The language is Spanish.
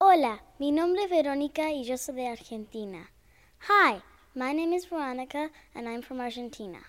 Hola, mi nombre es Verónica y yo soy de Argentina. Hi, my name is Veronica and I'm from Argentina.